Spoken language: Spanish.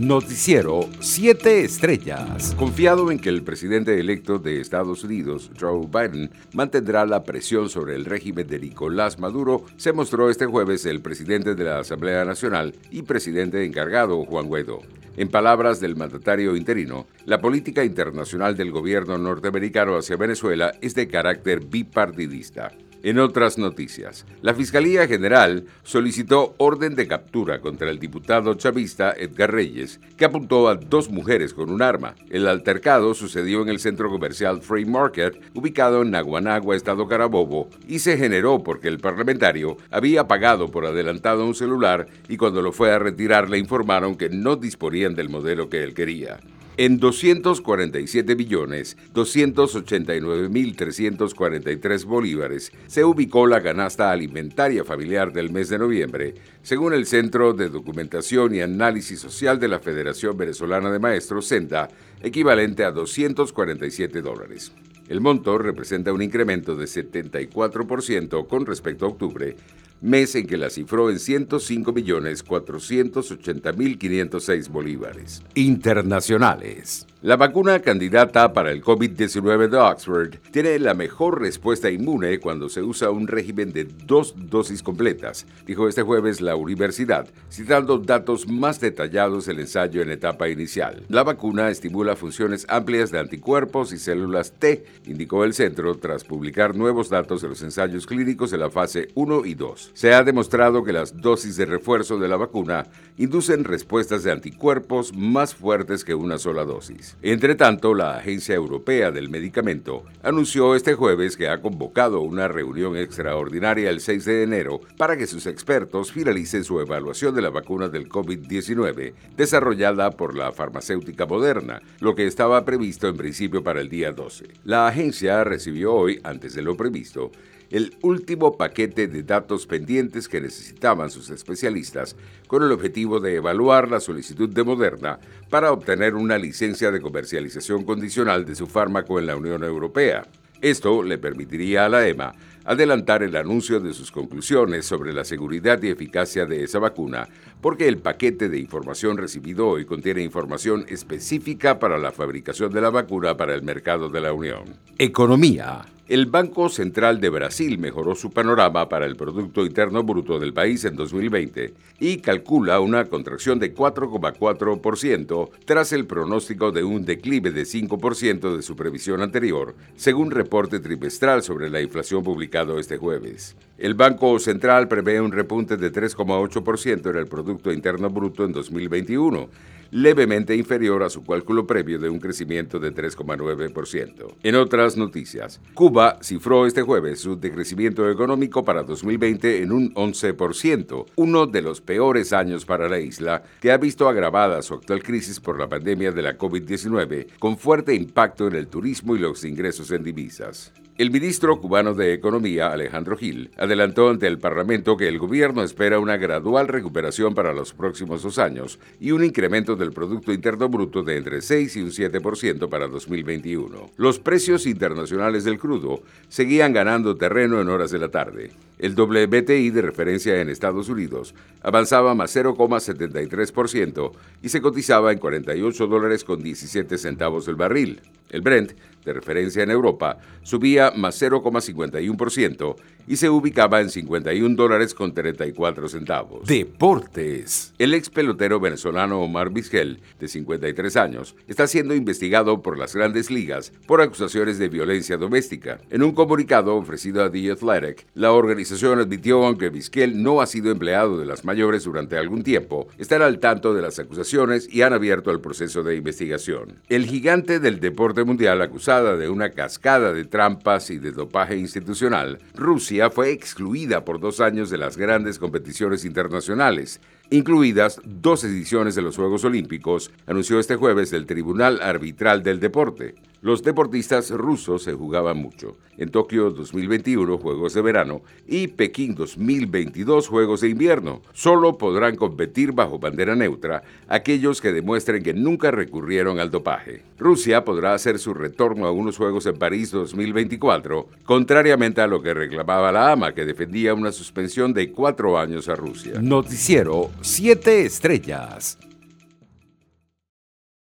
Noticiero 7 Estrellas. Confiado en que el presidente electo de Estados Unidos, Joe Biden, mantendrá la presión sobre el régimen de Nicolás Maduro, se mostró este jueves el presidente de la Asamblea Nacional y presidente encargado, Juan Guaidó. En palabras del mandatario interino, la política internacional del gobierno norteamericano hacia Venezuela es de carácter bipartidista. En otras noticias, la Fiscalía General solicitó orden de captura contra el diputado chavista Edgar Reyes, que apuntó a dos mujeres con un arma. El altercado sucedió en el centro comercial Free Market, ubicado en Naguanagua, Estado Carabobo, y se generó porque el parlamentario había pagado por adelantado un celular y cuando lo fue a retirar le informaron que no disponían del modelo que él quería. En 247 billones 289 mil 343 bolívares se ubicó la canasta alimentaria familiar del mes de noviembre, según el Centro de Documentación y Análisis Social de la Federación Venezolana de Maestros, CENDA, equivalente a 247 dólares. El monto representa un incremento de 74% con respecto a octubre, mes en que la cifró en 105.480.506 bolívares. Internacionales. La vacuna candidata para el COVID-19 de Oxford tiene la mejor respuesta inmune cuando se usa un régimen de dos dosis completas, dijo este jueves la universidad, citando datos más detallados del ensayo en etapa inicial. La vacuna estimula funciones amplias de anticuerpos y células T, indicó el centro tras publicar nuevos datos de los ensayos clínicos de la fase 1 y 2. Se ha demostrado que las dosis de refuerzo de la vacuna inducen respuestas de anticuerpos más fuertes que una sola dosis. Entre tanto, la Agencia Europea del Medicamento anunció este jueves que ha convocado una reunión extraordinaria el 6 de enero para que sus expertos finalicen su evaluación de la vacuna del COVID-19 desarrollada por la farmacéutica Moderna, lo que estaba previsto en principio para el día 12. La agencia recibió hoy, antes de lo previsto, el último paquete de datos pendientes que necesitaban sus especialistas con el objetivo de evaluar la solicitud de Moderna para obtener una licencia de comercialización condicional de su fármaco en la Unión Europea. Esto le permitiría a la EMA adelantar el anuncio de sus conclusiones sobre la seguridad y eficacia de esa vacuna, porque el paquete de información recibido hoy contiene información específica para la fabricación de la vacuna para el mercado de la Unión. Economía. El Banco Central de Brasil mejoró su panorama para el Producto Interno Bruto del país en 2020 y calcula una contracción de 4,4% tras el pronóstico de un declive de 5% de su previsión anterior, según reporte trimestral sobre la inflación publicado este jueves. El Banco Central prevé un repunte de 3,8% en el Producto Interno Bruto en 2021 levemente inferior a su cálculo previo de un crecimiento de 3,9%. En otras noticias, Cuba cifró este jueves su decrecimiento económico para 2020 en un 11%, uno de los peores años para la isla, que ha visto agravada su actual crisis por la pandemia de la COVID-19, con fuerte impacto en el turismo y los ingresos en divisas. El ministro cubano de Economía, Alejandro Gil, adelantó ante el Parlamento que el gobierno espera una gradual recuperación para los próximos dos años y un incremento del Producto Interno Bruto de entre 6 y un 7% para 2021. Los precios internacionales del crudo seguían ganando terreno en horas de la tarde. El WTI de referencia en Estados Unidos avanzaba más 0,73% y se cotizaba en 48 dólares con 17 centavos el barril. El Brent, de referencia en Europa, subía más 0,51% y se ubicaba en 51 dólares con 34 centavos. Deportes. El ex pelotero venezolano Omar Vizquel, de 53 años, está siendo investigado por las grandes ligas por acusaciones de violencia doméstica. En un comunicado ofrecido a The Athletic, la organización admitió, aunque Vizquel no ha sido empleado de las mayores durante algún tiempo, estar al tanto de las acusaciones y han abierto el proceso de investigación. El gigante del deporte mundial acusada de una cascada de trampas y de dopaje institucional, Rusia fue excluida por dos años de las grandes competiciones internacionales, incluidas dos ediciones de los Juegos Olímpicos, anunció este jueves el Tribunal Arbitral del Deporte. Los deportistas rusos se jugaban mucho. En Tokio 2021 Juegos de Verano y Pekín 2022 Juegos de Invierno. Solo podrán competir bajo bandera neutra aquellos que demuestren que nunca recurrieron al dopaje. Rusia podrá hacer su retorno a unos Juegos en París 2024, contrariamente a lo que reclamaba la AMA, que defendía una suspensión de cuatro años a Rusia. Noticiero 7 Estrellas.